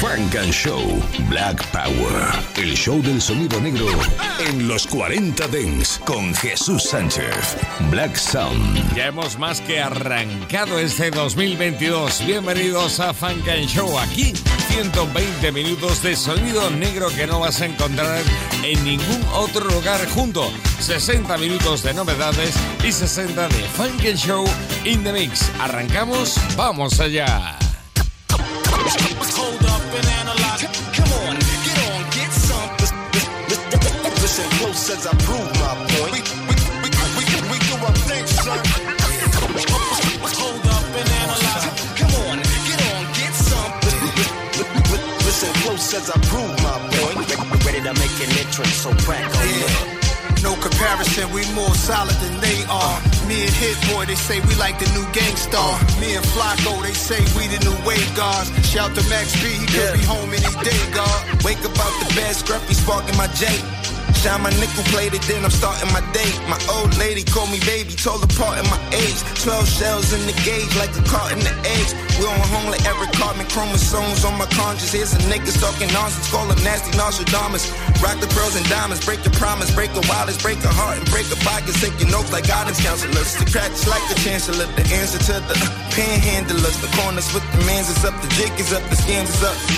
Funk and Show Black Power. El show del sonido negro en los 40 Dents con Jesús Sánchez. Black Sound. Ya hemos más que arrancado este 2022. Bienvenidos a Funk and Show. Aquí 120 minutos de sonido negro que no vas a encontrar en ningún otro lugar junto. 60 minutos de novedades y 60 de Funk and Show in the Mix. Arrancamos, vamos allá. Hold up and analyze. Come on, get on, get some. Listen close as I prove my point. We, we, we, we, we, do our thing, son. Hold up and analyze. Come on, get on, get some. Listen close as I prove my point. Ready to make an entrance, so crack on yeah. No comparison, we more solid than they are. Me and Hit Boy, they say we like the new Gang Starr. Me and Flacko, they say we the new Wave Gods. Shout to Max B, he could be home any day, God. Wake up out the bed, scruffy sparking my J. Shine my nickel plated, then I'm starting my day. My old lady called me baby, told apart in my age. 12 shells in the gauge, like a cart in the eggs. We on home like Eric Cartman, chromosomes on my conscience. Here's some niggas talking nonsense, call them nasty Nostradamus. Rock the pearls and diamonds, break your promise, break a wallets, break a heart, and break a pocket. Take your notes like guidance counselors. The cracks like the chancellor, the answer to the uh, panhandlers. The corners with the mans is up, the jig is up, the scams is up.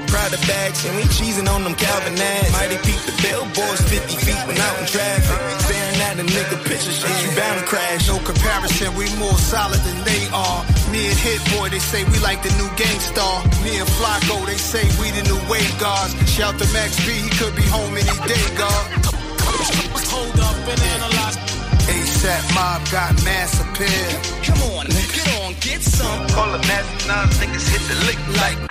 Prada bags, and we cheesing on them Calvin ads. Mighty peep the billboards 50 feet when out in traffic. Staring at a nigga picture, shit, you bound to crash. No comparison, we more solid than they are. Me and Hit Boy, they say we like the new Gang Starr. Me and Flacko, they say we the new Wave Gods. Shout to Max B, he could be home any day, God. Hold up and analyze. ASAP Mob got mass appeal. Come on, get on, get some. Call them nasty nuns, niggas hit the lick like.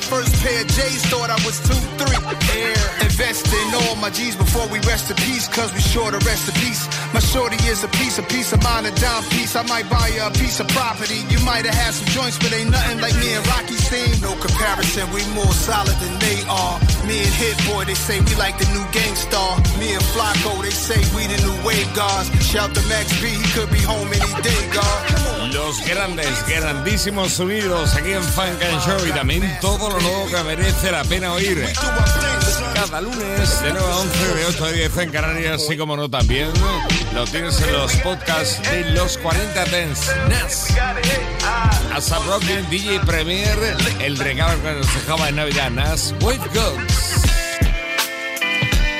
first pair of J's, thought I was 2-3. Air. Invest in all my G's before we rest in peace, cause we sure to rest in peace. My shorty is a piece, a piece of mine, a dime piece. I might buy you a piece of property. You might have had some joints, but ain't nothing like me and Rocky's team. No comparison, we more solid than they are. Me and Hit Boy, they say we like the new Gang Starr. Me and Flacko, they say we the new Wave Gods. Shout to Max B, he could be home any day, God. Los grandes, grandísimos sonidos aquí en Funk and Show y también todo lo nuevo que merece la pena oír. Cada lunes de 9 a 11, de 8 a 10 en Canarias, así como no también lo tienes en los podcasts de los 40 Dance Nas. Asa Brooklyn, DJ Premier, el regalo que nos dejaba en Navidad Nas, Wave Gods.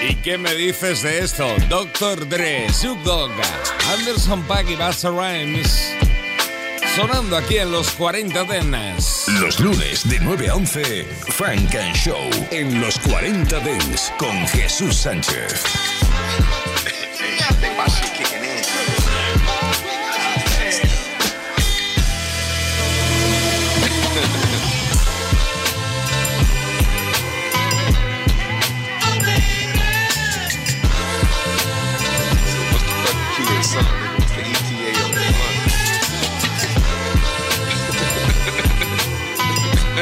¿Y qué me dices de esto? Dr. Dre, Snoop Dogg, Anderson Paak y Busta Rhymes. Sonando aquí en los 40 Dance. Los lunes de 9 a 11, Frank and Show en los 40 Dents con Jesús Sánchez.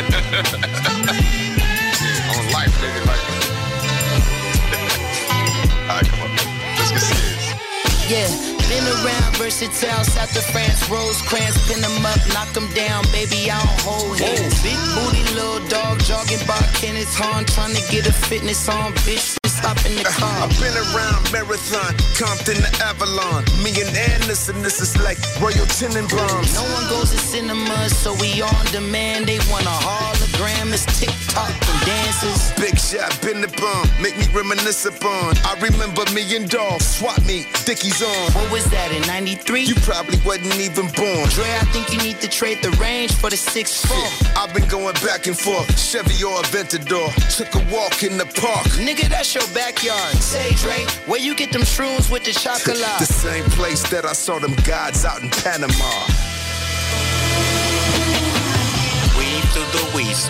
on life, nigga. Like, all right, come on. Let's get serious. Yeah, been around versatile, South of France, Rosecrans, pin them up, knock them down, baby, I don't hold hands. Big booty, little dog, jogging by Kenneth Hahn, trying to get a fitness on, bitch. Hop in the car. I've been around Marathon, Compton to Avalon. Me and Anderson, this is like Royal Tenenbaums. No one goes to cinemas, so we on demand. They want a hologram, it's TikTok and dances. Big shot, been the bomb, make me reminisce upon. I remember me and Dolph, swap me, Dickies on. What was that in 93? You probably wasn't even born. Dre, I think you need to trade the range for the 6'4. I've been going back and forth, Chevy or Aventador. Took a walk in the park. Nigga, that's your backyard. Say, Dre, where you get them shrooms with the chocolate? the same place that I saw them gods out in Panama.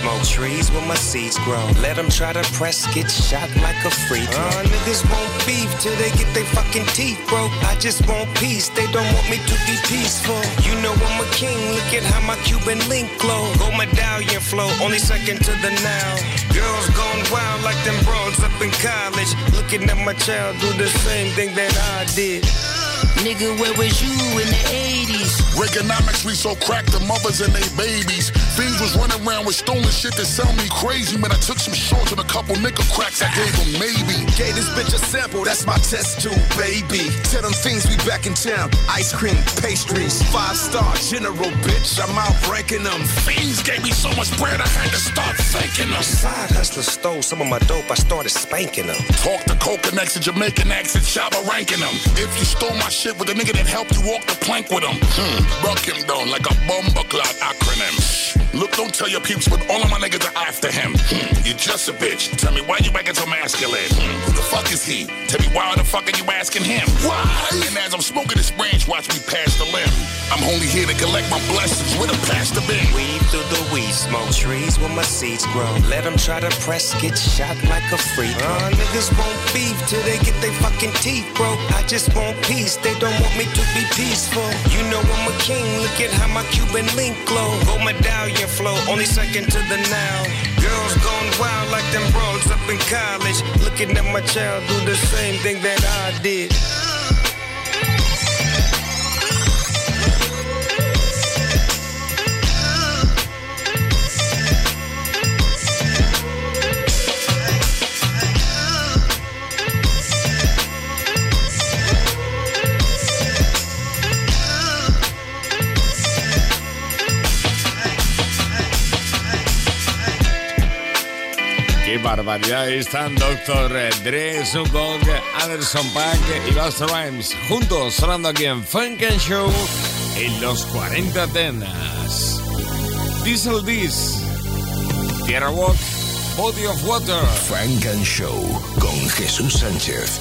Smoke, trees where my seeds grow. Let them try to press, get shot like a free throw. Uh, niggas want beef till they get their fucking teeth broke. I just want peace, they don't want me to be peaceful. You know I'm a king, look at how my Cuban link glow. Go medallion flow, only second to the now. Girls gone wild like them bros up in college. Looking at my child do the same thing that I did. Nigga, where was you in the 80s? Reaganomics, we so cracked the mothers and they babies. Fiends was running around with stolen shit that sell me crazy. Man, I took some shorts and a couple nickel cracks, I gave them maybe. Gave this bitch a sample, that's my test tube, baby. Tell them things we back in town. Ice cream, pastries, five star general, bitch. I'm out ranking them. Fiends gave me so much bread, I had to start thanking them. Side hustler stole some of my dope, I started spanking them. Talk to coconuts and Jamaican accent, Shabba ranking them. If you stole my shit with a nigga that helped you walk the plank with him, hmm, buck him down like a bomber clock acronym. Look, don't tell your peeps, but all of my niggas are after him. Hmm, you just a bitch. Tell me why you acting so masculine. Hmm, who the fuck is he? Tell me why the fuck are you asking him? Why? And as I'm smoking this branch, watch me pass the limb. I'm only here to collect my blessings with a pastor the bin. Weed through the weed smoke, trees where my seeds grow. Let them try to press, get shot like a free throw. Uh, niggas want beef till they get their fucking teeth broke. I just want peace, they don't want me to be peaceful. You know I'm a king, look at how my Cuban link glow. Go medallion flow, only second to the now. Girls gone wild like them bros up in college. Looking at my child do the same thing that I did. Barbaridad. Ahí están Dr. Dre, Snoop Anderson Paak y Busta Rhymes juntos sonando aquí en Funk and Show en los 40 Tenas. Diesel Dis, Tierra Walk, Body of Water. Frank and Show con Jesús Sánchez.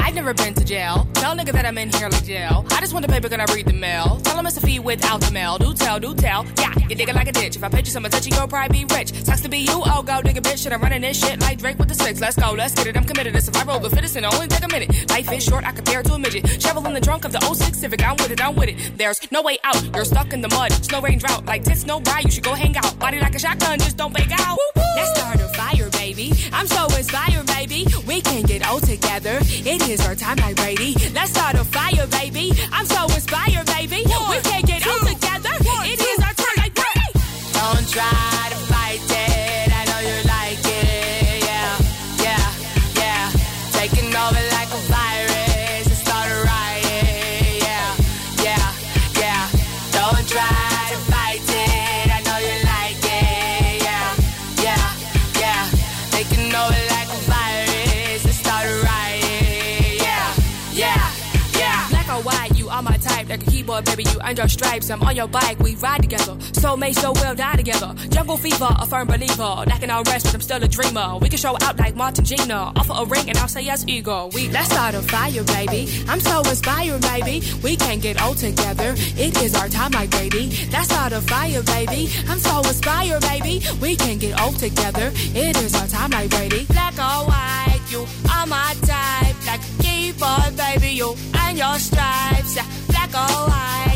I've never been to jail. Tell nigga that I'm in here like jail. I just want the paper, gonna read the mail. Tell him it's a fee without the mail. Do tell, do tell. Yeah, you dig it like a ditch. If I pitch you some attention, you'll probably be rich. Sucks to be you, oh go dig a bitch. Shit, I'm running this shit like Drake with the six. Let's go, let's get it. I'm committed to survival, but fittest and only take a minute. Life is short, I compare it to a midget. Shovel in the trunk of the 06 Civic. I'm with it, I'm with it. There's no way out. You're stuck in the mud. Snow rain drought. Like tits, no ride. You should go hang out. Body like a shotgun, just don't bake out. Let's start a fire, baby. I'm so inspired, baby. We can get old together. It is our time like Brady. Let's start a fire, baby. I'm so inspired, baby. we can't get old together. It is our time like. Don't try baby, you earned your stripes. I'm on your bike, we ride together. Soulmate, so we'll die together. Jungle fever, a firm believer. Knocking our rest, but I'm still a dreamer. We can show out like Martin Gina. Offer a ring and I'll say yes, ego. We let's start a fire, baby. I'm so inspired, baby. We can get old together. It is our time, like Brady. Let's start a fire, baby. I'm so inspired, baby. We can get old together. It is our time, like Brady. Black or white, you are my type. Like a keyboard, baby, you and your stripes. Yeah, black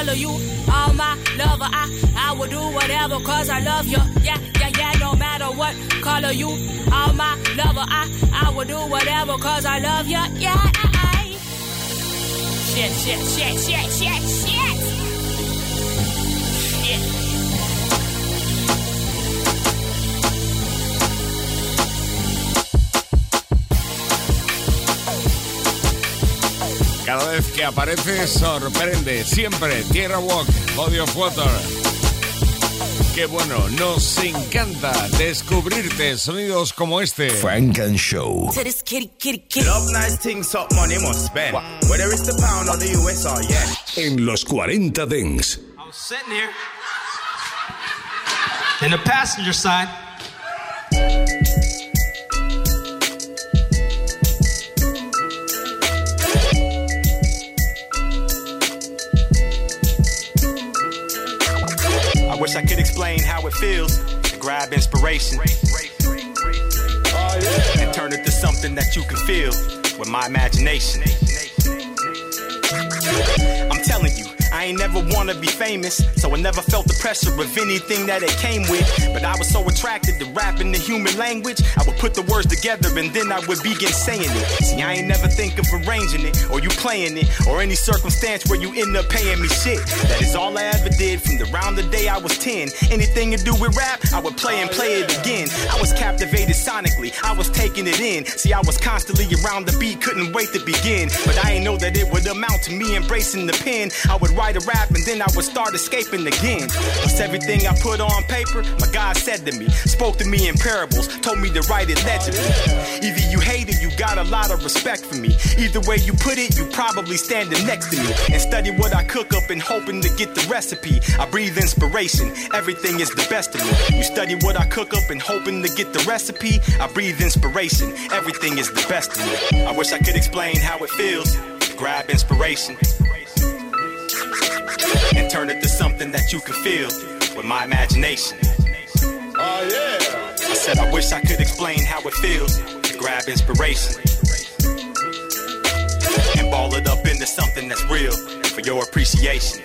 color you are my lover, I, I will do whatever cause I love you. Yeah, yeah, yeah, no matter what color you All my lover, I, I will do whatever cause I love you. Yeah, I, I. Shit, shit, shit, shit, shit. Shit. Cada vez que aparece sorprende. Siempre Tierra Walk, Body of Water. Qué bueno, nos encanta descubrirte sonidos como este. Frank and Show. To this kitty, kitty, kitty. Love nice things, up money must spend. Whether it's the pound or the US or yen. En los 40 Dents. I was sitting here in the passenger side. How it feels to grab inspiration oh, and turn it to something that you can feel with my imagination. Ain't never wanna be famous, so I never felt the pressure of anything that it came with. But I was so attracted to rapping the human language, I would put the words together and then I would begin saying it. See, I ain't never think of arranging it, or you playing it, or any circumstance where you end up paying me shit. That is all I ever did from the round the day I was 10. Anything to do with rap, I would play and play it again. I was captivated sonically, I was taking it in. See, I was constantly around the beat, couldn't wait to begin. But I ain't know that it would amount to me embracing the pen. I would write a rap and then I would start escaping again. Plus everything I put on paper, my God said to me, spoke to me in parables, told me to write it legibly. Either you hate it, you got a lot of respect for me. Either way you put it, you probably standing next to me. And study what I cook up and hoping to get the recipe. I breathe inspiration, everything is the best of me. You study what I cook up and hoping to get the recipe. I breathe inspiration, everything is the best of me. I wish I could explain how it feels grab inspiration and turn it to something that you can feel with my imagination. Oh, yeah. I said, I wish I could explain how it feels to grab inspiration and ball it up into something that's real for your appreciation.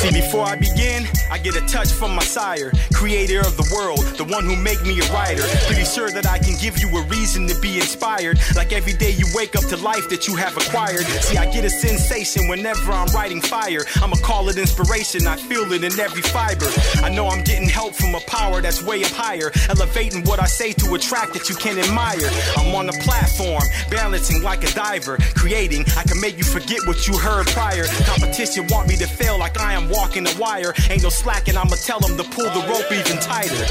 See, before I begin, I get a touch from my sire, creator of the world, the one who make me a writer. Pretty sure that I can give you a reason to be inspired. Like every day you wake up to life that you have acquired. See, I get a sensation whenever I'm writing fire. I'ma call it inspiration, I feel it in every fiber. I know I'm getting help from a power that's way up higher, elevating what I say to a track that you can admire. I'm on a platform, balancing like a diver, creating. I can make you forget what you heard prior. Competition want me to fail like I am walking a wire. Ain't no slacking, I'ma tell them to pull the rope even tighter.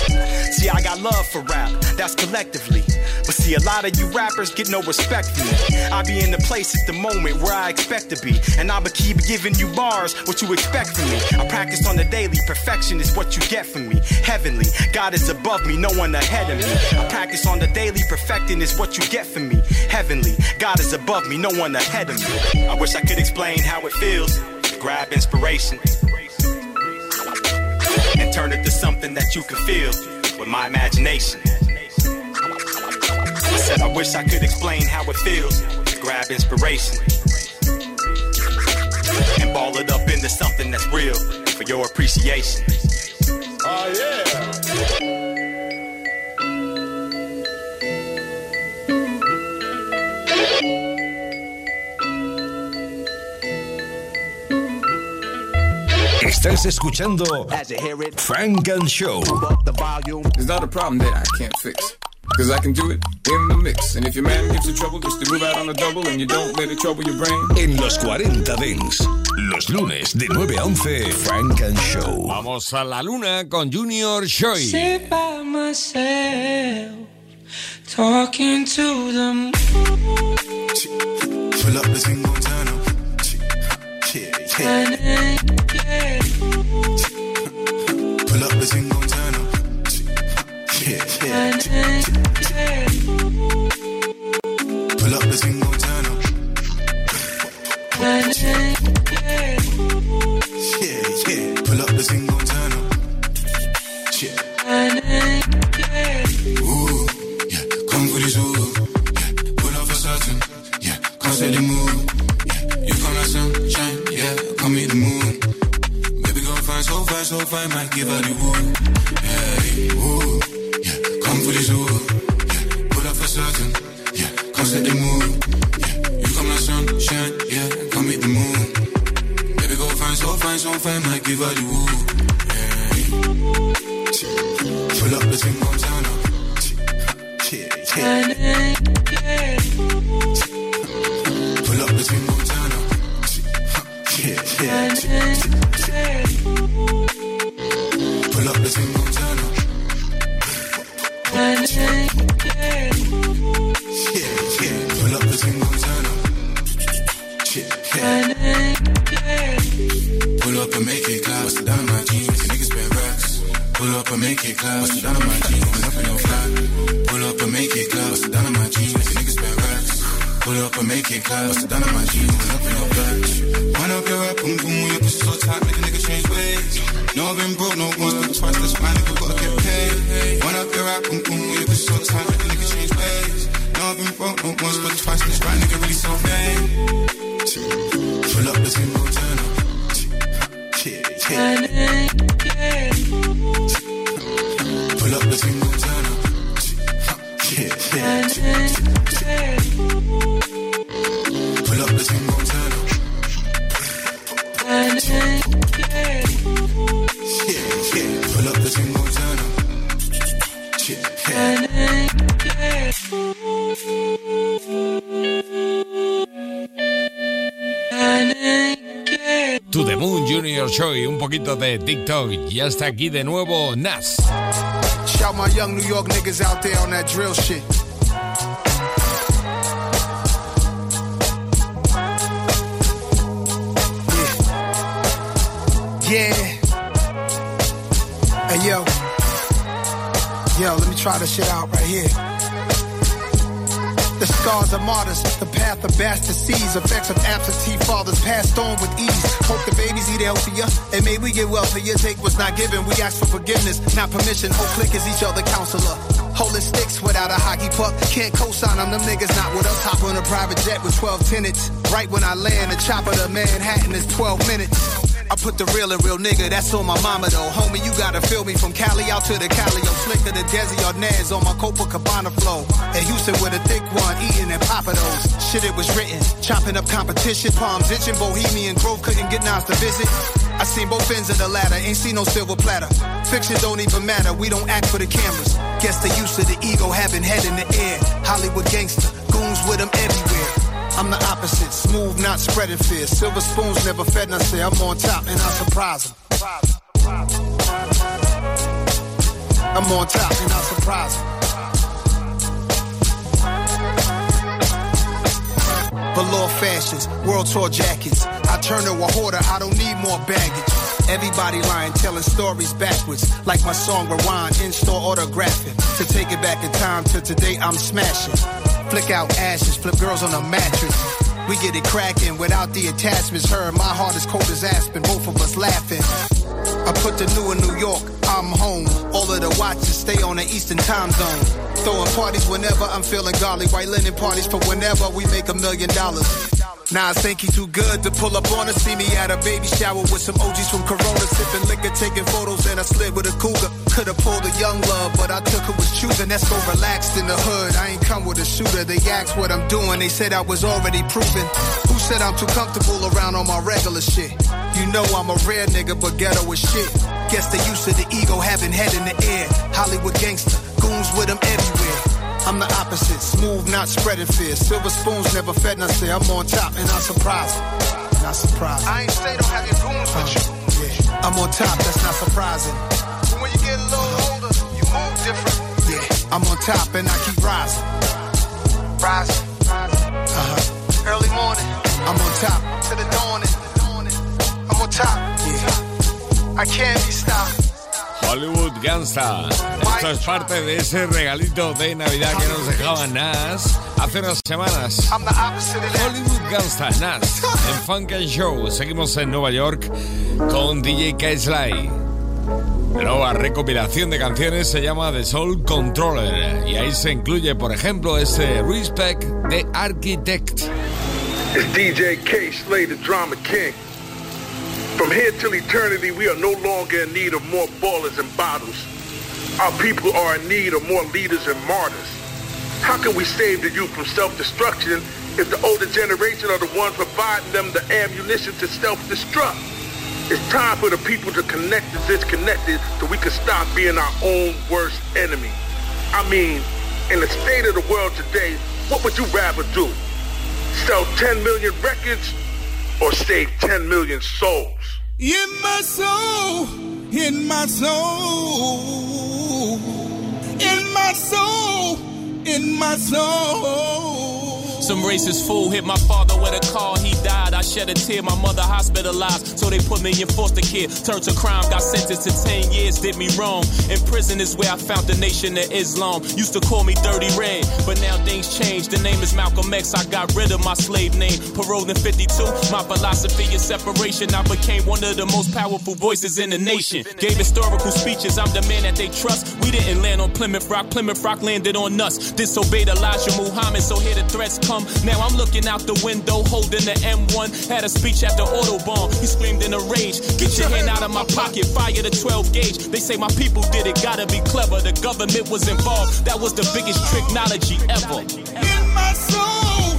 See, I got love for rap, that's collectively. But see, a lot of you rappers get no respect for me. I be in the place at the moment where I expect to be. And I'ma keep giving you bars, what you expect from me. I practice on the daily, perfection is what you get from me. Heavenly, God is above me, no one ahead of me. I practice on the daily, perfecting is what you get from me. Heavenly, God is above me, no one ahead of me. I wish I could explain how it feels grab inspiration and turn it to something that you can feel with my imagination. I said, I wish I could explain how it feels to grab inspiration and ball it up into something that's real for your appreciation. Oh, yeah. Estás escuchando Funk and Show. It's not a problem that I can't fix. Cause I can do it in the mix. And if your man gives you trouble, just to move out on a double and you don't let it trouble your brain. En los 40 Dings, los lunes de 9 a 11, Funk and Show. Vamos a la luna con Junior Shoy. Sit by myself, talking to them. Pull up the single time. Yeah. Pull up the single turn up. Yeah, yeah. Pull up the single fine, might give her the 8 y un poquito de TikTok. Ya está aquí de nuevo Nas. Shout my young New York niggas out there on that drill shit. Yeah. Hey yo. Yo, let me try this shit out right here. The scars of martyrs, the path of bastard seeds, effects of absentee fathers passed on with ease. Hope the babies eat healthier, and may we get wealthier. Take what's not given, we ask for forgiveness, not permission. Whole click is each other counselor. Holding sticks without a hockey puck. Can't co-sign them, them niggas not with us. Hop on a private jet with 12 tenants. Right when I land, the chopper to Manhattan is 12 minutes. I put the real and real nigga, that's on my mama though. Homie, you gotta feel me from Cali out to the Cali. I'm slicker than Desi Arnaz on my Copacabana flow. And Houston with a thick one, eating and popping those. Shit, it was written. Chopping up competition, palms itching. Bohemian Grove couldn't get Nas to visit. I seen both ends of the ladder, ain't seen no silver platter. Fiction don't even matter, we don't act for the cameras. Guess the use of the ego having head in the air. Hollywood gangster, goons with them everywhere. I'm the opposite, smooth, not spreading fear. Silver spoons never fed, and I say I'm on top, and I surprise them. I'm on top, and I surprise them. Velour fashions, world tour jackets. I turn to a hoarder, I don't need more baggage. Everybody lying, telling stories backwards. Like my song Rewind, in-store autographing. To take it back in time to today, I'm smashing. Flick out ashes, flip girls on a mattress. We get it cracking without the attachments. Her, my heart is cold as aspen, both of us laughing. I put the new in New York, I'm home. All of the watches stay on the Eastern time zone. Throwing parties whenever I'm feeling golly. White linen parties for whenever we make a million dollars. Now I think he too good to pull up on us. See me at a baby shower with some OGs from Corona, sipping liquor, taking photos, and I slid with a cougar. Could've pulled a young love, but I took her was choosing. That's go relaxed in the hood. I ain't come with a shooter. They asked what I'm doing. They said I was already proven. Who said I'm too comfortable around on my regular shit? You know I'm a rare nigga, but ghetto is shit. Guess the use of the ego having head in the air. Hollywood gangster, goons with them everywhere. I'm the opposite, smooth, not spreading fear. Silver spoons never fed, and I say I'm on top, and I surprise them. Not surprised. I ain't say don't have your goons with you. Yeah. I'm on top, that's not surprising. But when you get a little older, you move different. Yeah, I'm on top, and I keep rising. Rising. Uh huh. Early morning, I'm on top. To the dawning. I'm on top. Yeah. I can't be stopped. Hollywood Gangsta. Esto es parte de ese regalito de Navidad que nos dejaba Nas hace unas semanas. Hollywood Gangsta, Nas, en Funk and Show. Seguimos en Nueva York con DJ K-Sly. La nueva recopilación de canciones se llama The Soul Controller y ahí se incluye, por ejemplo, este Respect de Architect. It's DJ K, Slay the Drama King. From here till eternity, we are no longer in need of more ballers and bottles. Our people are in need of more leaders and martyrs. How can we save the youth from self-destruction if the older generation are the ones providing them the ammunition to self-destruct? It's time for the people to connect the disconnected so we can stop being our own worst enemy. I mean, in the state of the world today, what would you rather do? Sell 10 million records or save 10 million souls? In my soul, in my soul, in my soul, in my soul. Some racist fool hit my father with a car, he died. I shed a tear, my mother hospitalized. So they put me in foster care. Turned to crime, got sentenced to 10 years, did me wrong. In prison is where I found the nation of Islam. Used to call me Dirty Red, but now things changed. The name is Malcolm X, I got rid of my slave name. Paroled in 52, my philosophy is separation. I became one of the most powerful voices in the nation. Gave historical speeches, I'm the man that they trust. We didn't land on Plymouth Rock, Plymouth Rock landed on us. Disobeyed Elijah Muhammad, so here the threats come. Now I'm looking out the window, holding the M1. Had a speech after Audubon. He screamed in a rage, Get your hand out of my pocket, fire the 12 gauge. They say my people did it, gotta be clever. The government was involved, that was the biggest technology ever. In my soul,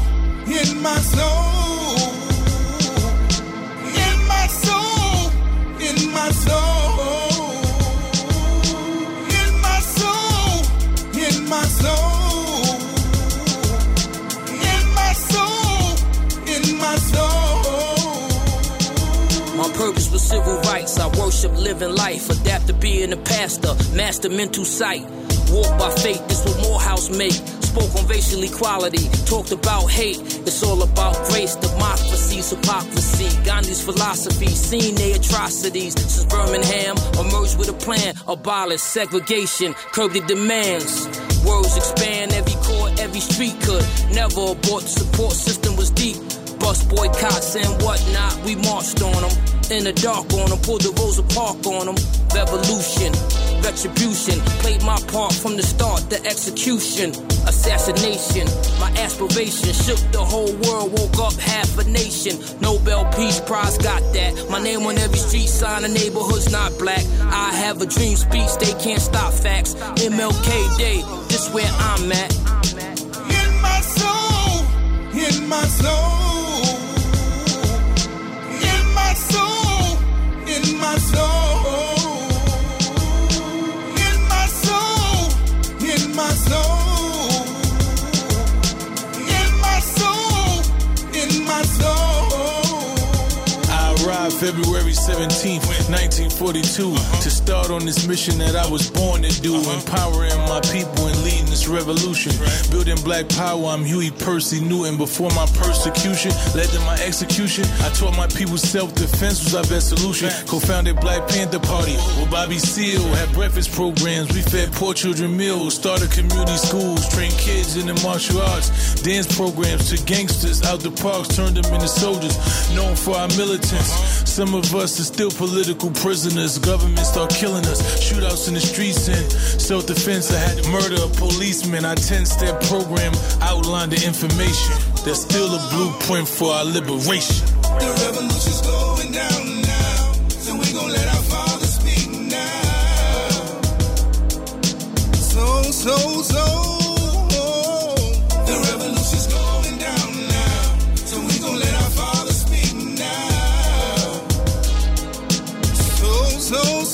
in my soul, in my soul, in my soul, in my soul, in my soul. Civil rights. I worship living life. Adapt to being a pastor. Master mental sight. Walk by faith. This what Morehouse make. Spoke on racial equality. Talked about hate. It's all about grace, democracy, hypocrisy. Gandhi's philosophy. Seen their atrocities. Since Birmingham emerged with a plan. Abolish segregation. Curb the demands. Words expand every court, every street could. Never abort. The support system was deep. Bus boycotts and whatnot, we marched on them. In the dark on them, pulled the Rosa Park on them. Revolution, retribution, played my part from the start, the execution, assassination. My aspiration shook the whole world, woke up half a nation. Nobel Peace Prize got that. My name on every street sign, the neighborhood's not black. I have a dream speech, they can't stop facts. MLK Day, this where I'm at. In my soul, in my soul, February 17th, 1942, to start on this mission that I was born to do, uh-huh. empowering my people and leading this revolution. Building black power, I'm Huey Percy Newton. Before my persecution led to my execution, I taught my people self-defense was our best solution. Co-founded Black Panther Party with Bobby Seale, had breakfast programs, we fed poor children meals, started community schools, trained kids in the martial arts, dance programs to gangsters out the parks, turned them into soldiers, known for our militants. Uh-huh. Some of us are still political prisoners. Government start killing us. Shootouts in the streets and self-defense. I had to murder a policeman. Our 10-step program outlined the information. There's still a blueprint for our liberation. The revolution's going down now, so we gon' let our father speak now. So, so, so. In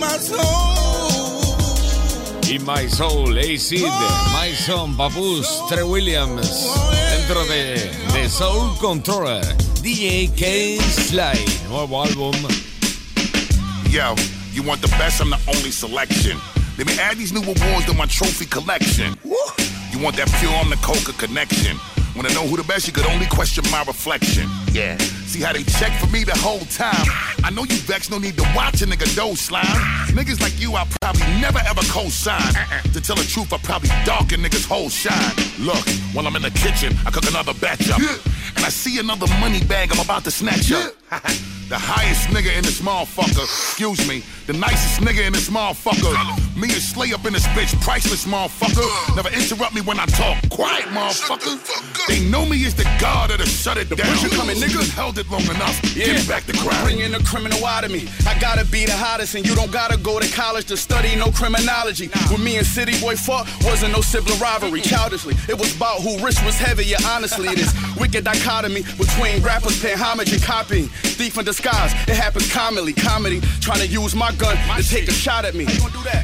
my soul. In My Soul, Acid, My Son, Papus, Trey Williams, dentro de, de Soul Controller, DJ Kay Slay, nuevo álbum. Yo, you want the best? I'm the only selection. Let me add these new awards to my trophy collection. You want that pure on the coca connection? Wanna know who the best? You could only question my reflection. Yeah. See how they check for me the whole time. I know you vexed, no need to watch a nigga do slime. Niggas like you, I'll probably never ever co-sign. To tell the truth, I probably darken niggas' whole shine. Look, while I'm in the kitchen, I cook another batch up. And I see another money bag I'm about to snatch up. the highest nigga in this motherfucker. Excuse me, the nicest nigga in this motherfucker. Me and Slay up in this bitch, priceless motherfucker. Never interrupt me when I talk. Quiet, motherfucker. They know me as the god that'll shut it down. you coming, nigga. Held it long enough. Give me back the crowd. Bringing the criminal out of me. I gotta be the hottest, and you don't gotta go to college to study no criminology. When me and City Boy fought, wasn't no sibling rivalry. Childishly, it was about who rich was heavier. Honestly, this wicked dichotomy between rappers paying homage and copying. Thief in disguise, it happens commonly. Comedy, trying to use my gun to take a shot at me.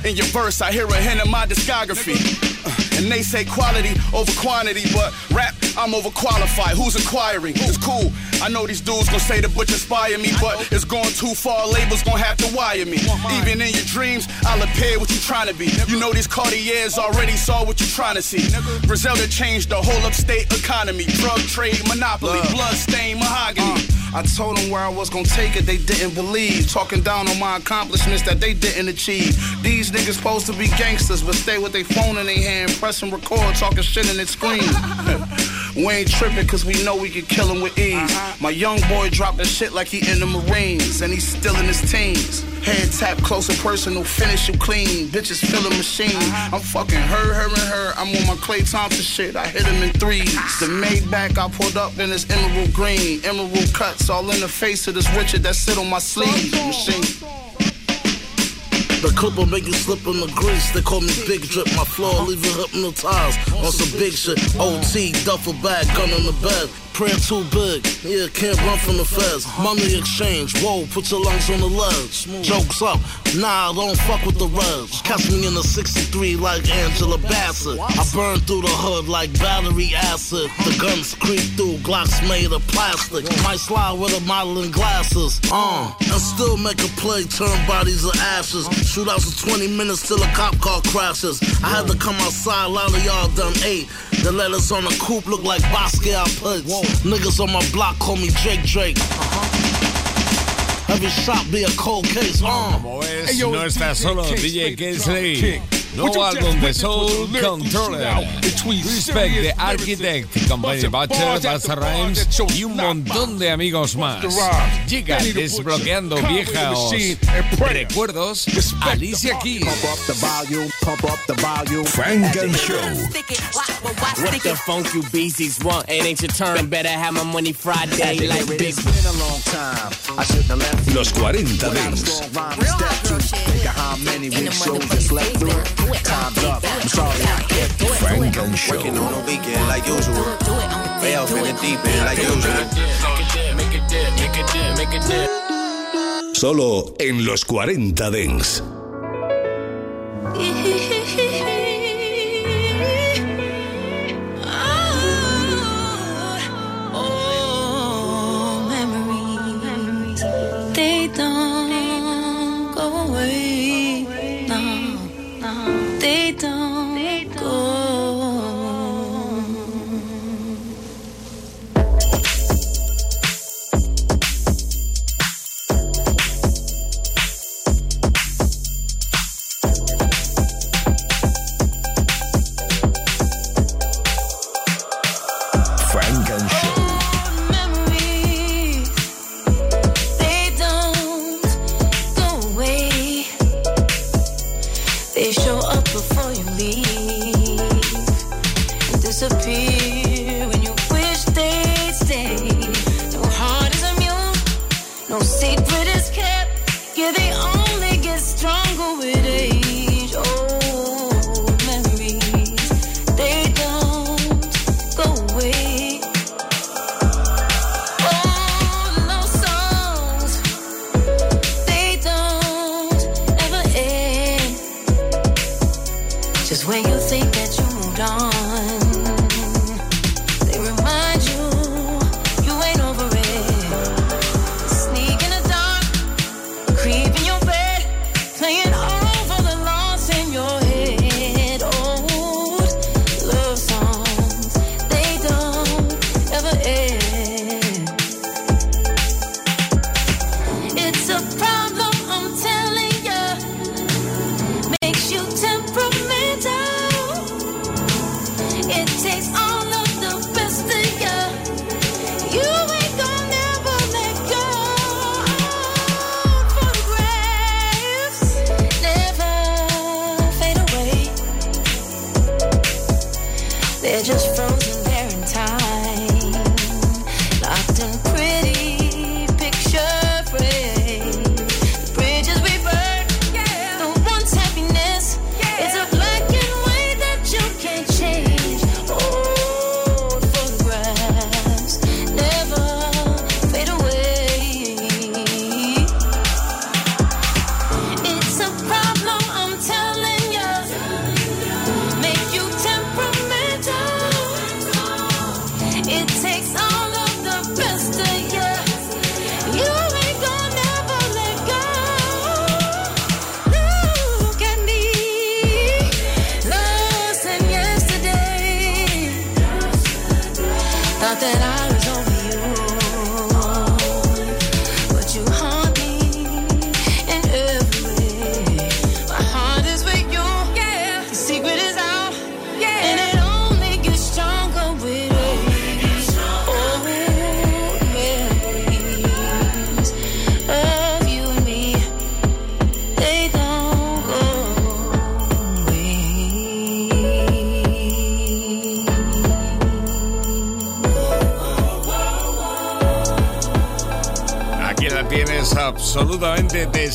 In your verse, I hear a hint of my discography. Uh, Uh, And they say quality over quantity, but rap, I'm overqualified. Who's acquiring? It's cool. I know these dudes gon' say the butch inspire me, but it's going too far. Labels gon' have to wire me. Even in your dreams, I'll appear what you trying to be. You know these Cartiers already saw what you trying to see. Griselda changed the whole upstate economy. Drug trade, monopoly, blood stain, mahogany. I told them where I was gonna take it, they didn't believe. Talking down on my accomplishments that they didn't achieve. These niggas supposed to be gangsters, but stay with their phone in their hand, pressing record, talking shit in their screen. we ain't tripping cause we know we can kill him with ease. Uh-huh. My young boy dropped the shit like he in the Marines, and he's still in his teens. Head tap close and personal, finish you clean. Bitches filling machine. Uh-huh. I'm fucking her, her, and her. I'm on my Klay Thompson shit. I hit him in threes. Ah. The Maybach I pulled up in this emerald green. Emerald cuts all in the face of this Richard that sit on my sleeve. Machine. The clipper make you slip in the grease. They call me Big Drip. My floor leave you hypnotized on some big shit. OT, duffel bag, gun on the bed. Prayer too big. Yeah, can't run from the feds. Money exchange. Whoa, put your lungs on the ledge. Jokes up. Nah, don't fuck with the reds. Catch me in the 63 like Angela Bassett. I burn through the hood like battery acid. The guns creep through. Glocks made of plastic. Might slide with a modeling glasses. Uh, and still make a play. Turn bodies to ashes. Shootouts for 20 minutes till a cop car crashes. I had to come outside. A lot of y'all done eight. The letters on the coupe look like Basquiat puts. Niggas on my block call me Drake Drake. Every shot be a cold case. Uh. Como ves, no está solo DJ Kingsley. Nuevo álbum de Soul Controller. Respect the Architect con Benny Butcher, Bassa Rhymes y un montón de amigos más. Llega desbloqueando viejos recuerdos Alicia Keys. Frank and Show. What the funk you beasties want? It ain't your turn. Better have my money Friday like big. It's been a long time. I shouldn't have left Los 40 Dents. Time's up. Frank and like in. Solo en los 40 Dents.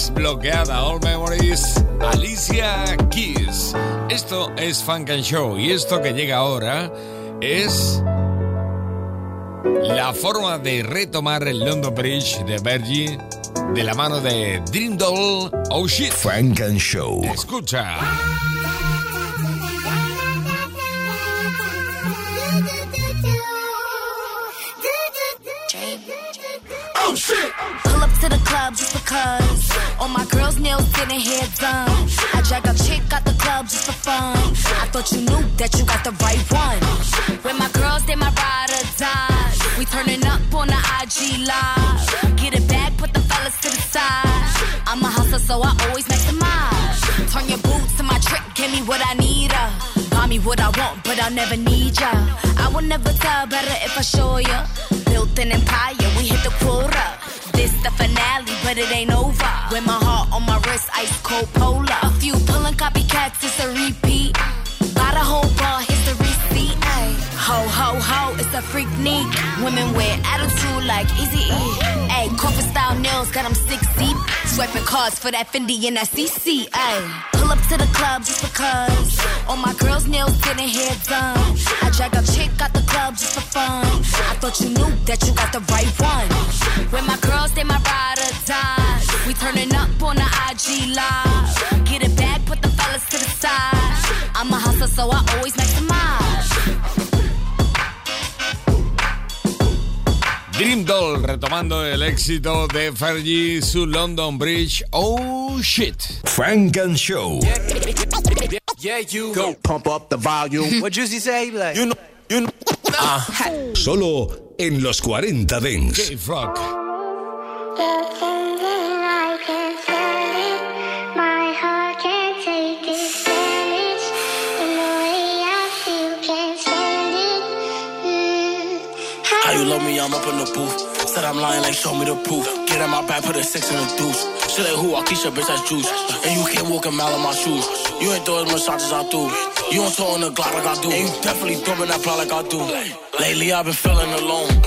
Desbloqueada. All Memories, Alicia Keys. Esto es Funk and Show y esto que llega ahora es la forma de retomar el London Bridge de Virgin de la mano de Dream Doll Oh Shit. Funk and Show. Escucha. Oh shit! To the club just because. All my girls' nails getting hair done. I drag a chick out the club just for fun. I thought you knew that you got the right one. When my girls, they my ride or die. We turning up on the IG live. Get it back, put the fellas to the side. I'm a hustler, so I always maximize. Turn your boots to my trick, give me what I need. Uh. Buy me what I want, but I'll never need ya. I will never tell better if I show ya. Built an empire, we hit the quota. This the finale, but it ain't over. With my heart on my wrist, ice cold polar. A few pulling copycats, it's a repeat. Ho, ho, ho, it's a freak neat. Women wear attitude like Easy E. Ay, corporate style nails, got them six deep. Swiping cards for that Fendi and that CC. Ay. Pull up to the club just because. All my girls' nails getting hair done. I drag a chick out the club just for fun. I thought you knew that you got the right one. When my girls, they my ride or die. We turning up on the IG live. Get it back, put the fellas to the side. I'm a hustler, so I always maximize. Dream Doll retomando el éxito de Fergie, su London Bridge. Oh shit. Funk and Show. Yeah, you go pump up the volume. what Juicy say? Like, you know, you know. Uh, Solo en los 40 Dents. K-Rock. How you love me, I'm up in the booth. Said I'm lying, like show me the proof. Get in my back, put a six in the deuce. Shit like who? I keep your bitch, that's juice. And you can't walk a mile in my shoes. You ain't throw as much shots as I do. You don't throw in the Glock like I do. And you definitely thumping that plot like I do. Lately I've been feeling alone.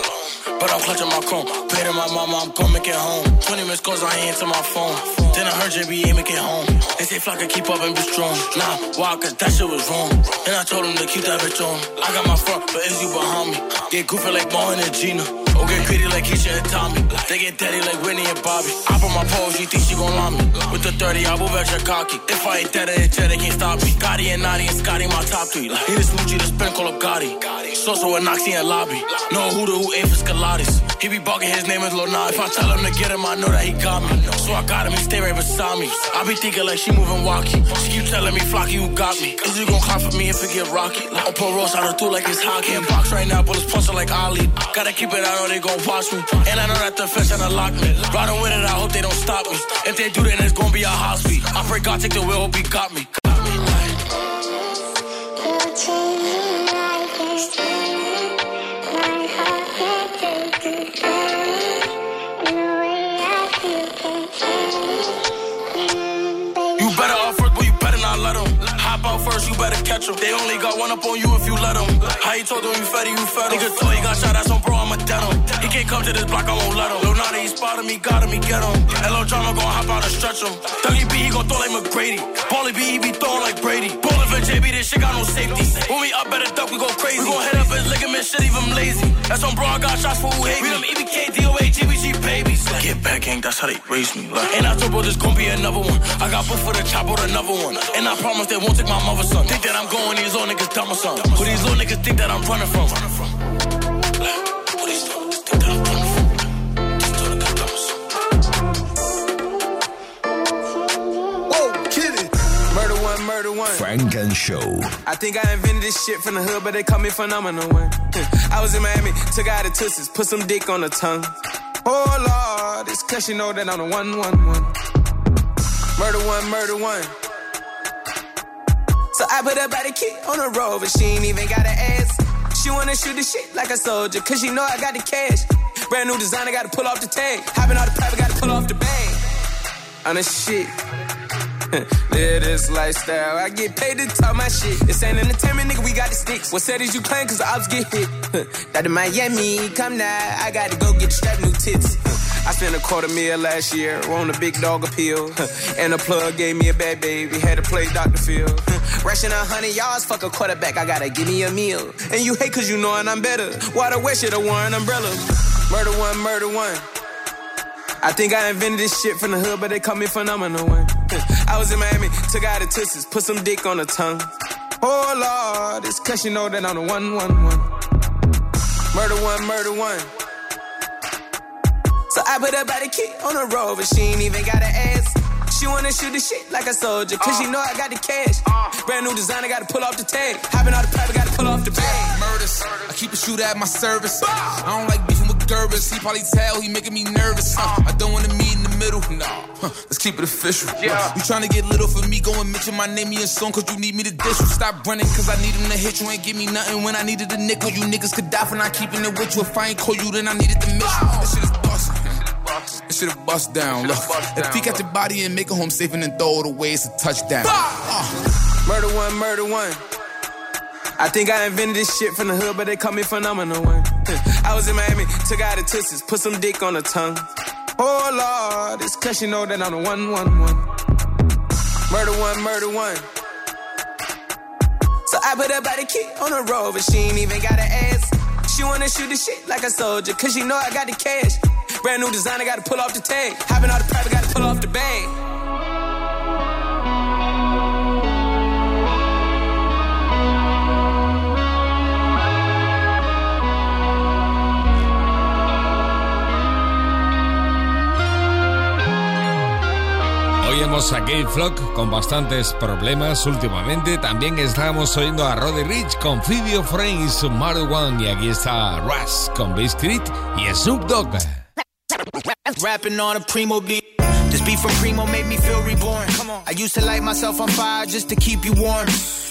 But I'm clutching my chrome. Paid to my mama, I'm gon' make it home. 20 missed calls, I ain't answer my phone. Then I heard JB ain't make it home. They say Flock can keep up and be strong. Nah, why? Cause that shit was wrong. And I told him to keep that bitch on. I got my front, but is you behind me? Get goofy like Martin and Gina. Or get greedy like Keisha and Tommy. They get daddy like Whitney and Bobby. I put my pose, you think she gon' lie me? With the 30, I move extra cocky. If I ain't dead at it, they can't stop me. Gotti and Naughty and Scotty, my top three. Like, he the smoochie, the spin, call up Gotti. So-so and Noxie and Lobby. No who the who ain't for Scalatis. He be barking, his name is Lil If I tell him to get him, I know that he got me. So I got him, he stay right beside me. I be thinking like she moving walkie. She keep telling me, Flocky, you got me. Is you gon' clap for me if it get rocky? Like, I'll put Ross out of two like it's hockey. Box right now, bullets punching like Ali. Gotta keep it, I know they gon' watch me. And I know that the fence tryna lock me. Riding with it, I hope they don't stop me. If they do, then it's gon' be a hot speed. I pray God take the wheel, hope he got me. You better off first, you better catch them. They only got one up on you if you let them. How you told them you fatty, you fed him. Nigga told he got shot at some bro, He can't come to this block, I won't let him. Lil Nada, he spotted me, got him, he get him. Hello, drama gon' hop out and stretch him. Dougie B, he gon' throw like McGrady. Paulie B, he be throwing like Brady. Ballin' for JB, this shit got no safety. When we up the duck, we go crazy. We gon' hit up his ligament, shit, even lazy. That's on bro, I got shots for who hate me. We them EBK, DOA, GBG babies. Get back, gang, that's how they raise me. Like, and I told bro, this gon' be another one. I got both for the chop or another one. And I promise they won't take my mother's son. Think that I'm going, these little niggas dumb or something. Who these little niggas think that I'm running from? Running from. Show. I think I invented this shit from the hood, but they call me phenomenal. I was in Miami, took out the tussies, put some dick on the tongue. Oh Lord, it's cause you know that I'm the one, one, one. Murder one, murder one. So I put her body key on the but she ain't even got an ass. She wanna shoot the shit like a soldier, cause she know I got the cash. Brand new designer, gotta pull off the tag. Hopping out the private, gotta pull off the bag. On the shit. Live this lifestyle. I get paid to talk my shit. This ain't entertainment, nigga. We got the sticks. What cities you playing? Cause the ops get hit. that in Miami, come now. I gotta go get the strap new tits. I spent a quarter meal last year on a big dog appeal. and the plug gave me a bad baby, had to play Dr. Phil. Rushing a hundred yards, fuck a quarterback, I gotta give me a meal. And you hate cause you knowin' I'm better. Why the West should've worn umbrella? Murder one, murder one. I think I invented this shit from the hood, but they call me phenomenal one. I was in Miami, took out the tussies, put some dick on the tongue. Oh Lord, it's cause you know that I'm the one, one, one. Murder one, murder one. So I put her body key on the road, but she ain't even got an ass. She wanna shoot the shit like a soldier, cause she know I got the cash. Brand new designer, gotta pull off the tag. Hopping out the private, gotta pull off the bag. Murders, I keep a shooter at my service. I don't like beefing with Gervais. He probably tell he making me nervous. Uh, I don't wanna meet the middle. Nah, huh, let's keep it official. You tryna get little for me? Go and mention my name in your song, cause you need me to dish you. Stop running, cause I need him to hit you. Ain't give me nothing when I needed a nickel. You niggas could die for not keeping it with you. If I ain't call you, then I needed the mission. This shit is bustin'. It should have bust down. Look, if he got your body and make it home safe and then throw it away, it's a touchdown. Uh. Murder one, murder one. I think I invented this shit from the hood, but they call me phenomenal one. I was in Miami, took out the tussies, put some dick on the tongue. Oh Lord, it's cause you know that I'm the one, one, one. Murder one, murder one. So I put her body key on the road, but she ain't even got an ass. She wanna shoot the shit like a soldier, cause she know I got the cash. Brand new designer, gotta pull off the tag. Hopping out the private, gotta pull off the bag. Oímos a Kate Flock con bastantes problemas últimamente. También estábamos oyendo a Roddy Rich con Video Frames, Mario One. Y aquí está Russ con Biscuit y Snoop Dogg. Beat. Beat from Primo made me feel reborn. Come on. I used to light myself on fire just to keep you warm.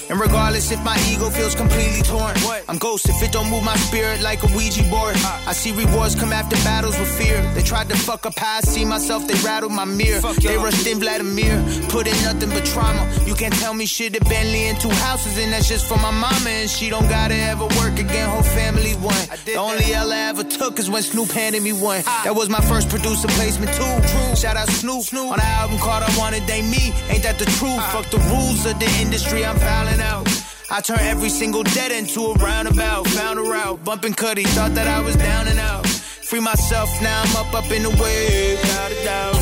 And regardless if my ego feels completely torn, I'm ghost if it don't move my spirit like a Ouija board. Ah. I see rewards come after battles with fear. They tried to fuck up how I see myself, they rattled my mirror. They rushed in Vladimir, put in nothing but trauma. You can't tell me shit, a Bentley and two houses, and that's just for my mama. And she don't gotta ever work again, whole family won. The only L I ever took is when Snoop handed me one. That was my first producer placement too. True. Shout out Snoop on the album called I Wanted They Me. Ain't that the truth? Uh-huh. Fuck the rules of the industry, I'm fouling out. I turn every single dead into a roundabout. Found a route, bumping Cuddy, thought that I was down and out. Free myself, now I'm up, up in the way, without a doubt.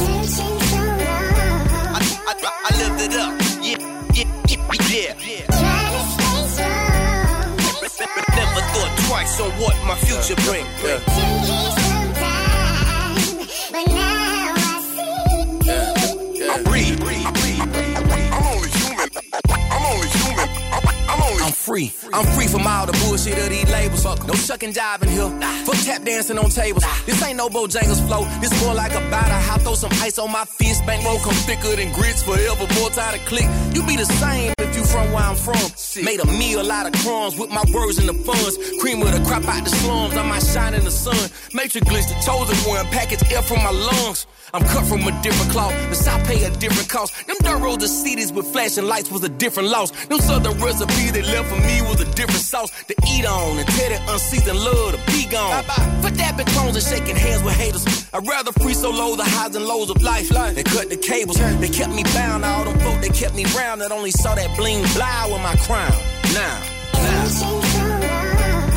I, I, I lived it up, yeah, yeah, yeah. Never thought twice on what my future bring. I free. I'm free from all the bullshit of these labels. Fuck No shucking jive in here. Fuck tap dancing on tables. This ain't no Bojangles flow. This more like a batter. I throw some ice on my fist. Bankroll come thicker than grits forever. More time to click. You be the same from where I'm from. Made a meal out of crumbs with my words and the funds. Cream with a crop out the slums. I might shine in the sun. Matrix glitch the toes chosen one. Package air from my lungs. I'm cut from a different cloth. The South pay a different cost. Them dirt roads of cities with flashing lights was a different loss. Them southern recipes they left for me was a different sauce to eat on and tell that unseasoned love to be gone. For dabbing clones and shaking hands with haters. I'd rather free solo the highs and lows of life than cut the cables. They kept me bound. All them folk they kept me round that only saw that bling fly with my crown. Now, now.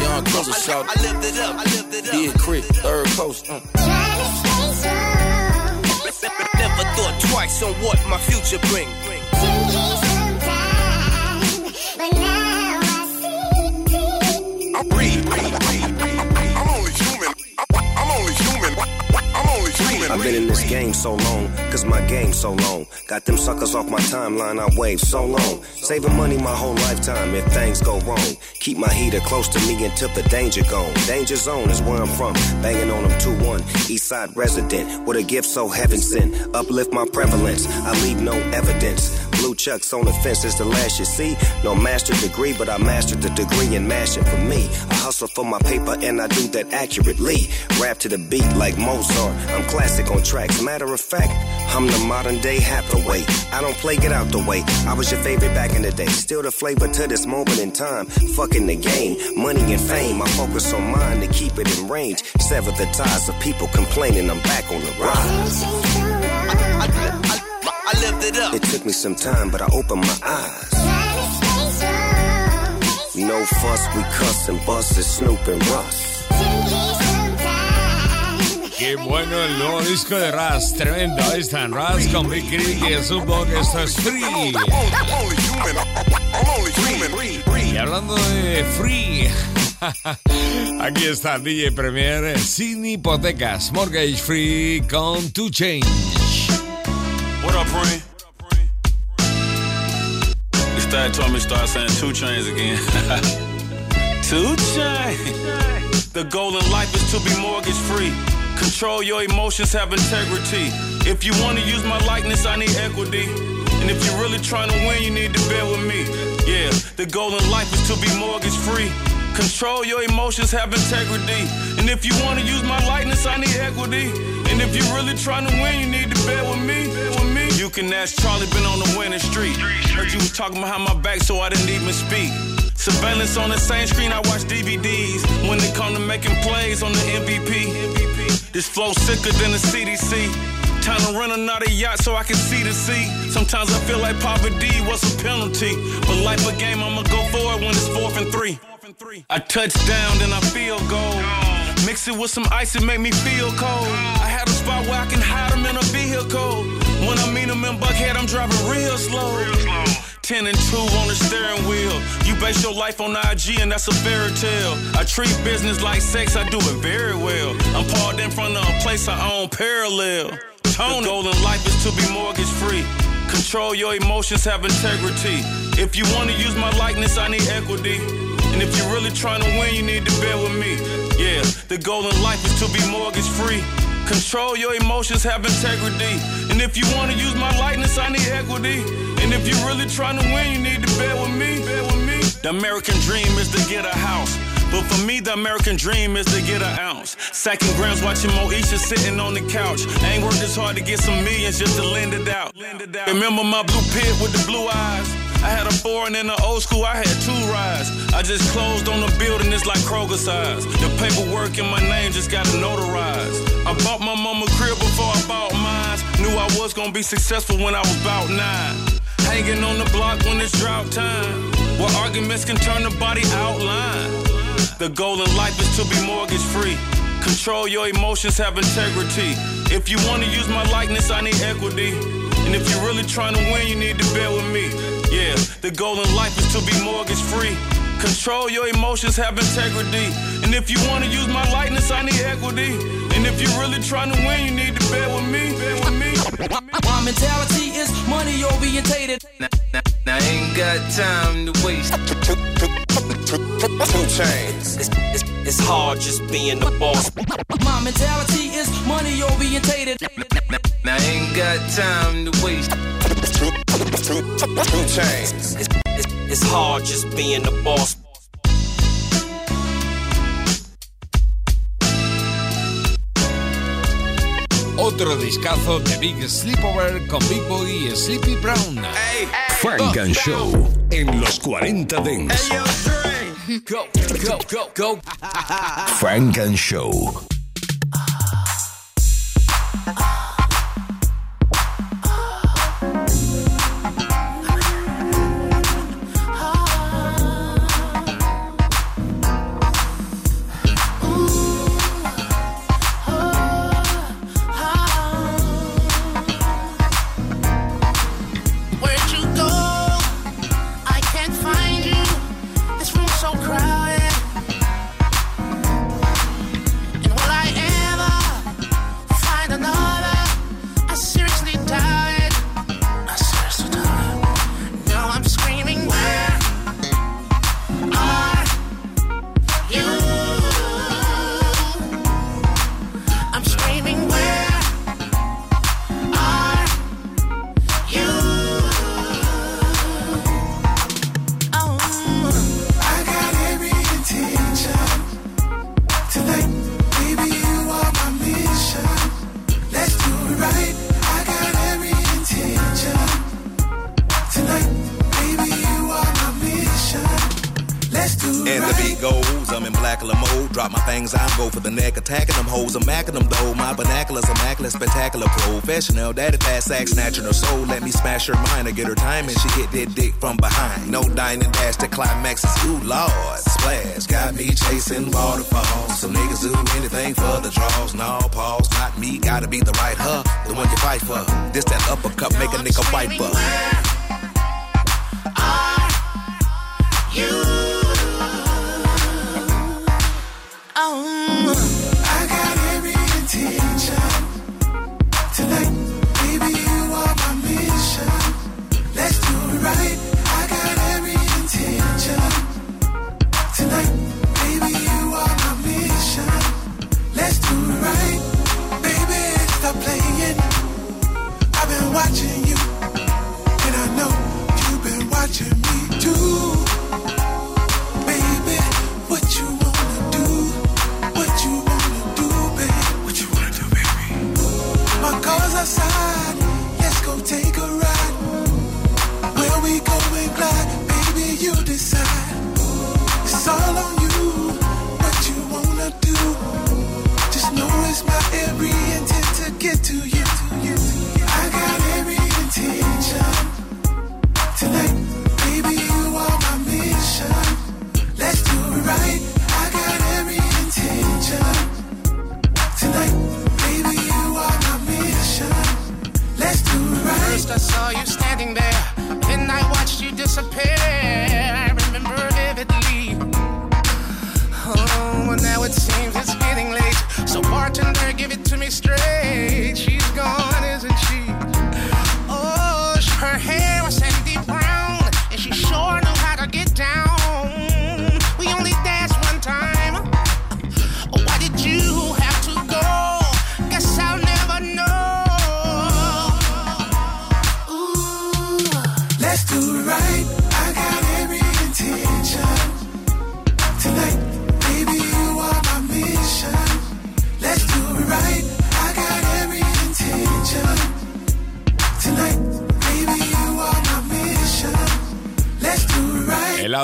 Young closer shout. I lived it up, I lived it up. Big K.R.I.T., third coast. Uh. Never thought twice on what my future bring. I breathe. I've been in this game so long, cause my game's so long. Got them suckers off my timeline, I wave so long. Saving money my whole lifetime if things go wrong. Keep my heater close to me until the danger gone. Danger zone is where I'm from. Banging on them 2-1. East side resident with a gift so heaven sent. Uplift my prevalence. I leave no evidence. blue chucks on the fence is the last you see. No master degree, but I mastered the degree in mashing for me. I hustle for my paper and I do that accurately. Rap to the beat like Mozart. I'm classic on tracks. Matter of fact, I'm the modern day Hathaway. I don't play, get out the way. I was your favorite back in the day. Still the flavor to this moment in time. Fucking the game, money and fame. I focus on mine to keep it in range. Sever the ties of people complaining I'm back on the rise. I lived it up. It took me some time, but I opened my eyes. No fuss, we cuss and bust, it's Snoop and Russ. Qué bueno el nuevo disco de Raz, tremendo. Ahí están Raz con Big Crit y el Subdog, esto es Free. Y hablando de Free, aquí está DJ Premier sin hipotecas, Mortgage Free con To Change. What up, Ray? This dad told me start saying two chains again. two chains. The goal in life is to be mortgage free. Control your emotions, have integrity. If you want to use my likeness, I need equity. And if you're really trying to win, you need to bear with me. Yeah, the goal in life is to be mortgage free. Control your emotions, have integrity. And if you want to use my likeness, I need equity. And if you're really trying to win, you need to bear with me. With me. You can ask Charlie, been on the winning street. Heard you was talking behind my back, so I didn't even speak. Surveillance on the same screen, I watch DVDs. When it come to making plays on the MVP. This flow sicker than the CDC. Time to rent another yacht so I can see the sea. Sometimes I feel like poverty was a penalty. But life a game, I'ma go for it when it's fourth and three. I touch down, then I feel gold. Mix it with some ice, and make me feel cold. I had a spot where I can hide them in a vehicle. When I meet them in Buckhead, I'm driving real slow. real slow. 10 and 2 on the steering wheel. You base your life on IG, and that's a fairy tale. I treat business like sex, I do it very well. I'm parked in front of a place I own parallel. Tony. The goal in life is to be mortgage free. Control your emotions, have integrity. If you want to use my likeness, I need equity. And if you're really trying to win, you need to bear with me. Yeah, the goal in life is to be mortgage free. Control your emotions, have integrity. And if you want to use my likeness, I need equity. And if you're really trying to win, you need to bear with me. Bear with me. The American dream is to get a house. But for me, the American dream is to get an ounce. Sacking grams, watching Moesha sitting on the couch. I ain't worked as hard to get some millions just to lend it out. Remember my blue pit with the blue eyes? I had a foreign in the old school, I had two rides. I just closed on the building, it's like Kroger size. The paperwork in my name just got notarized. I bought my mama crib before I bought mine. Knew I was gonna be successful when I was about nine. Hanging on the block when it's drought time. Where arguments can turn the body outline. The goal in life is to be mortgage free. Control your emotions, have integrity. If you want to use my likeness, I need equity. And if you're really trying to win, you need to bear with me. Yeah, the goal in life is to be mortgage free. Control your emotions, have integrity. And if you want to use my likeness, I need equity. And if you're really trying to win, you need to bear with me. Bear with me. My mentality is money orientated. Now, now, now I ain't got time to waste. 2 Chainz. It's, it's, it's hard just being the boss. My mentality is money orientated. Now I ain't got time to waste. Two, two, two chains. It's, it's, it's hard just being the boss. Otro discazo de Big Sleepover con Big Boy y Sleepy Brown. Funk and Show en los 40 Dents. Go, go, go, go. Funk and Show. Professional. Daddy fast sack, snatching her soul. Let me smash her mind. I get her time and she hit that dick from behind. No dining dash, the climax is ooh lord. Splash, got me chasing waterfalls. Some niggas do anything for the draws. No pause, not me, gotta be the right her. The one you fight for. This that uppercut, make a nigga wipe up. I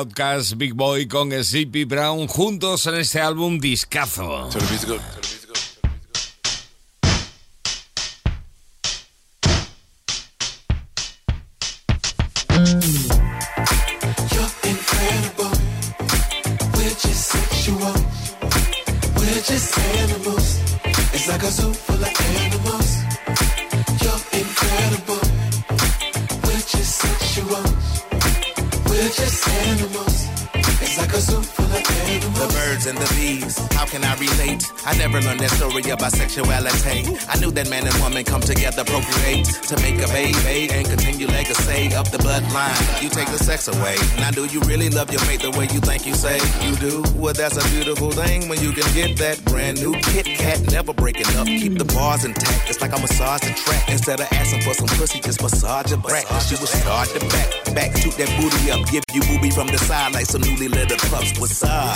Outcast Big Boy con Zippy Brown juntos en este álbum discazo. Sexuality. I knew that man and woman come together, procreate to make a baby and continue legacy up the bloodline. You take the sex away. Now, do you really love your mate the way you think you say you do? Well, that's a beautiful thing when you can get that brand new Kit Kat, never breaking up. Keep the bars intact. It's like I massage the track instead of asking for some pussy, just massage your back. She was start to back, back, shoot that booty up, give you booby from the side like some newly littered pups. What's up?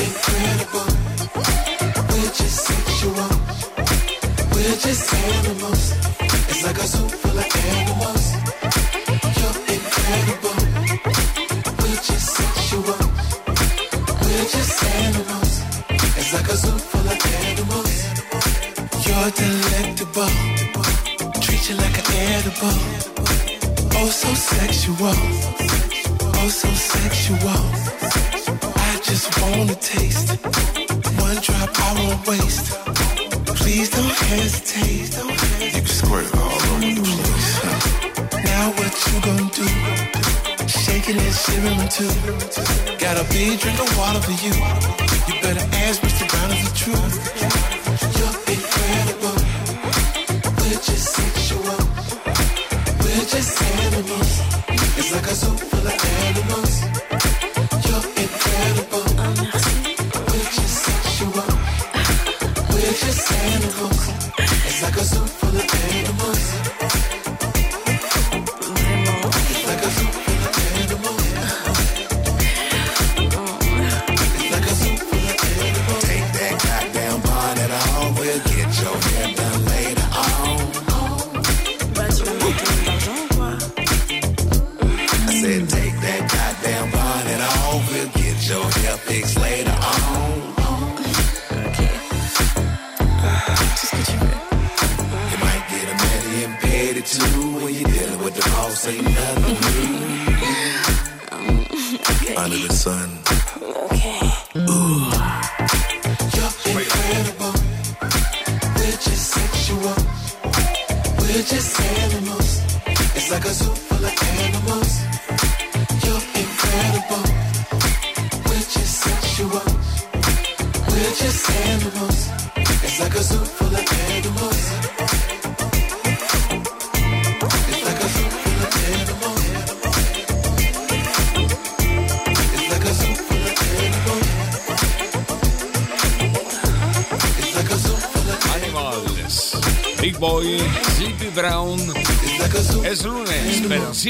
incredible. Just sexual. We're just animals. It's like a zoo full of animals. You're incredible. We're just sexual. We're just animals. It's like a zoo full of animals. You're delectable. Treat you like an edible. Oh, so sexual. Oh, so sexual. I just wanna taste. One drop I won't waste. Please don't hesitate. You can squirt all over the place. Now what you gonna do? Shaking and shivering too. Got a big drink of water for you. You better ask Mr. Brown if it's true. You're incredible. We're just sexual. We're just animals. It's like a zoo full of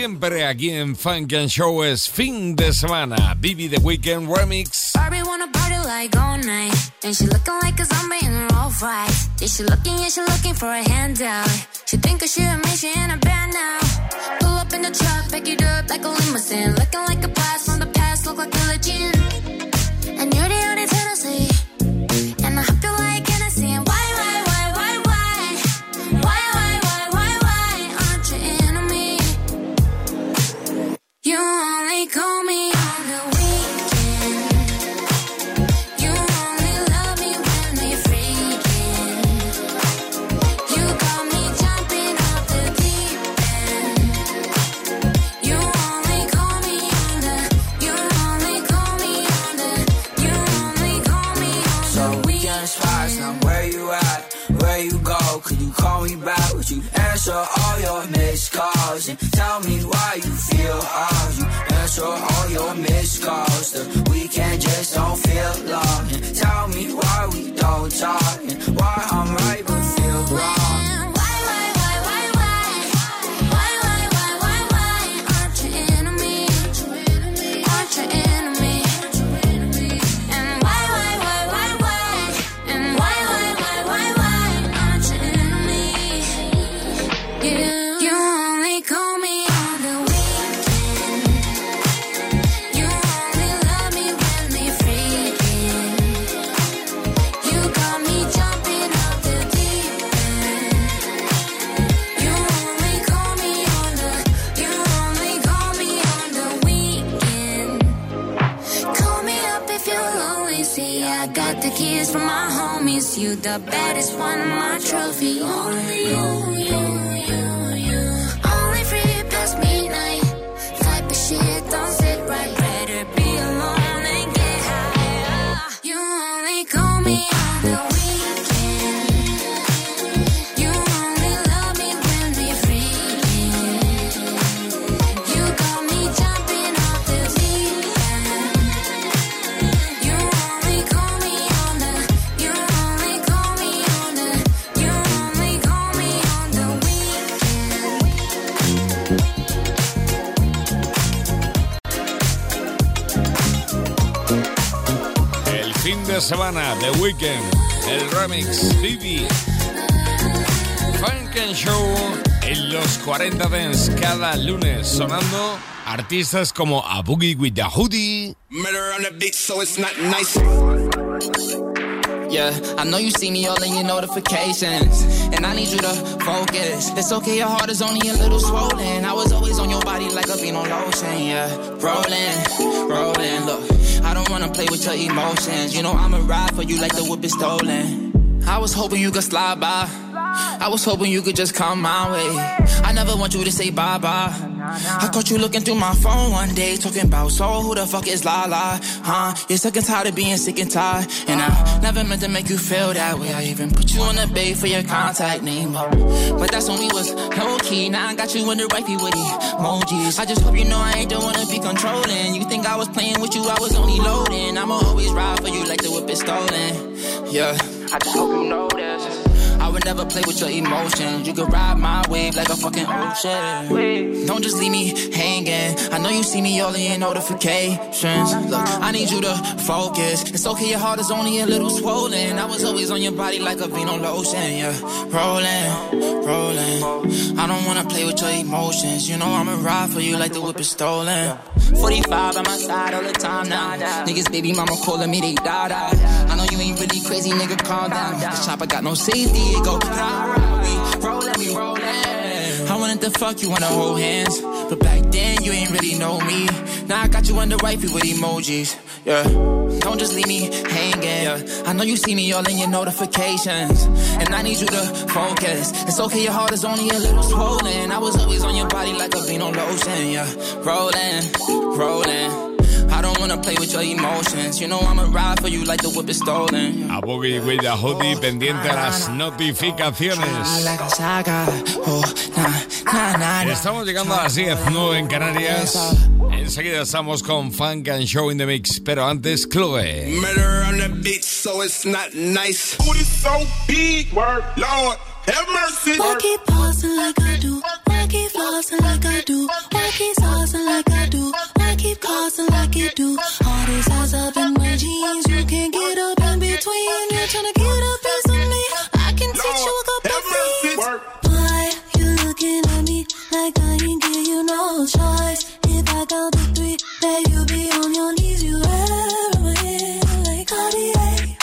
siempre aquí en Funk and Show es fin de semana. Bibi The Weekend Remix. Barbie wanna party like all night. And she looking like a zombie in her all right. Yeah, she looking, yeah, she looking for a handout. She think she a man, she in a band now. Pull up in the truck, pick it up like a limousine. Looking like a blast from the past, look like a legend. And you're the only Tennessee. Answer all your missed calls and tell me why you feel off? You answer all your missed calls. The weekend just don't feel long. And tell me why we don't talk and why I'm right The baddest one, my trophy. Only you, you, you, you. Only free past midnight. Type of shit, don't sit right. Better be alone and get high. You only call me on the semana, The Weekend, el remix, Bibi. Funk and Show en los 40 Dance cada lunes, sonando artistas como A Boogie with the Hoodie. Murder on the beat, so it's not nice. Yeah, I know you see me all in your notifications, and I need you to focus. It's okay, your heart is only a little swollen. I was always on your body like a bean on lotion, yeah. Rolling, rolling, look. I don't wanna play with your emotions. You know I'ma ride for you like the whip is stolen. I was hoping you could slide by. I was hoping you could just come my way. I never want you to say bye bye. I caught you looking through my phone one day, talking about so who the fuck is La La? Huh? You're sick and tired of being sick and tired. And I never meant to make you feel that way. I even put you on the bay for your contact name. But that's when we was low key. Now I got you in the wifey with emojis. I just hope you know I ain't the one to be controlling. You think I was playing with you, I was only loading. I'ma always ride for you like the whip is stolen. Yeah, I just hope you know this. Would never play with your emotions. You could ride my wave like a fucking ocean. Don't just leave me hanging. I know you see me all in notifications. Look, I need you to focus. It's okay, your heart is only a little swollen. I was always on your body like a Vino lotion, yeah. Rolling, rolling. I don't wanna play with your emotions. You know I'ma ride for you like the whip is stolen. 45 on my side all the time now. Niggas, baby mama calling me, they die, die. I know you ain't really crazy, nigga, calm down. This chopper got no safety, go rah, rah. We rollin', we rollin'. I wanted to fuck you wanna hold hands. But back then, you ain't really know me. Now I got you under wifey with emojis, yeah. Don't just leave me hanging, yeah. I know you see me all in your notifications. And I need you to focus. It's okay, your heart is only a little swollen. I was always on your body like a Vino lotion, yeah. Rolling, rolling. I don't wanna play with your emotions. You know I'ma ride for you like the whip is stolen. A Boogie with a Hoodie pendiente a las notificaciones. Estamos llegando a las 10, 9 en Canarias. Enseguida estamos con Funk and Show in the Mix, pero antes Chloe. Murder on the beat, so it's not nice. Booty so big, word, Lord, have mercy. Why keep pausing like I do? Why keep flossing like I do? Why keep saucing like I do? Why keep causing like you do? All these eyes up in my jeans, you can't get up in between. You're trying to get up piece of me. I can teach you a couple things. Why you looking at me like I ain't give you no choice? If I count to three, then you be on your knees. You heroin like Cartier.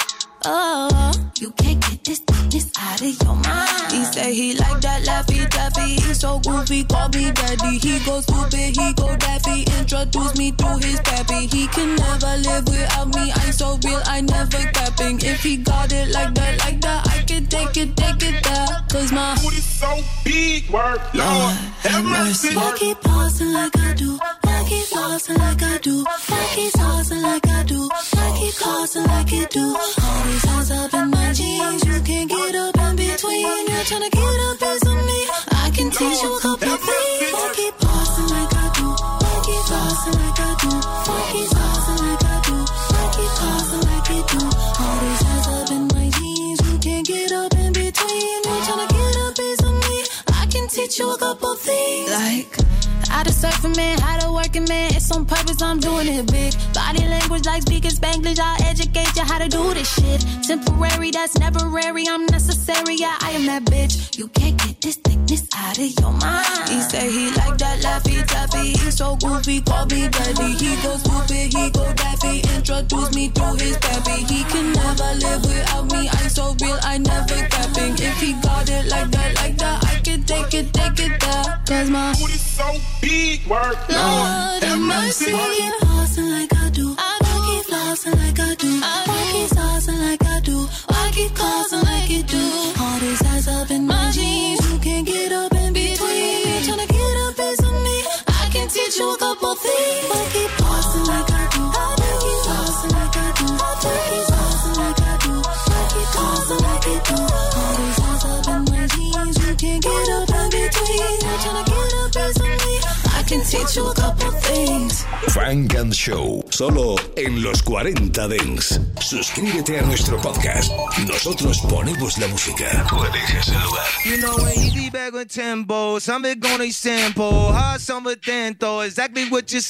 Oh, you can't get this this out of your mind. He say he like that laffy taffy. He's so goofy, call me daddy. He go stupid, he go daffy. Introduce me to his pappy. He can never live without me. I'm so real, I never capping. If he got it like that, like that, I can take it, take it there. Cause my booty so big, word, Lord, have mercy. Why keep pausing like I do? Why keep flossing like I do? Why keep saucing like I do? Why keep causing like you do? All these eyes up in my jeans, you can't get up in between. You're trying to get a piece of me. I can teach you a couple things. Why keep pausing like I do? Why keep flossing like I do? Why keep saucing like I do? Why keep causing like you do? All these eyes up in my jeans, you can't get up in between. You're trying to get a piece of me. I can teach you a couple things. Like, I the surfing man, how to working man. It's on purpose, I'm doing it big. Body language like speaking Spanglish. I'll educate you how to do this shit. Temporary, that's never rary. I'm necessary, yeah, I am that bitch. You can't get this thickness out of your mind. He say he like that laffy taffy. He's so goofy, call me daddy. He go stupid, he go daffy. Introduce me to his pappy. He can never live without me. I'm so real, I never capping. If he got it like that, like that, I can take it, take it there. Cause my booty so big, word, Lord, have mercy. Why keep pausing like I do? Why keep flossing like I do? Why keep saucing like I do? Why keep causing like you do? All these eyes up in my jeans, you can't get up in between. To get piece of me. I can teach you a couple things. Why keep You. Funk and Show, solo en los 40 Dents. Suscríbete a nuestro podcast. Nosotros ponemos la música. Tú eliges el lugar. You know, easy bag with tempo, some big on a sample, hard some dento, exactly what you say.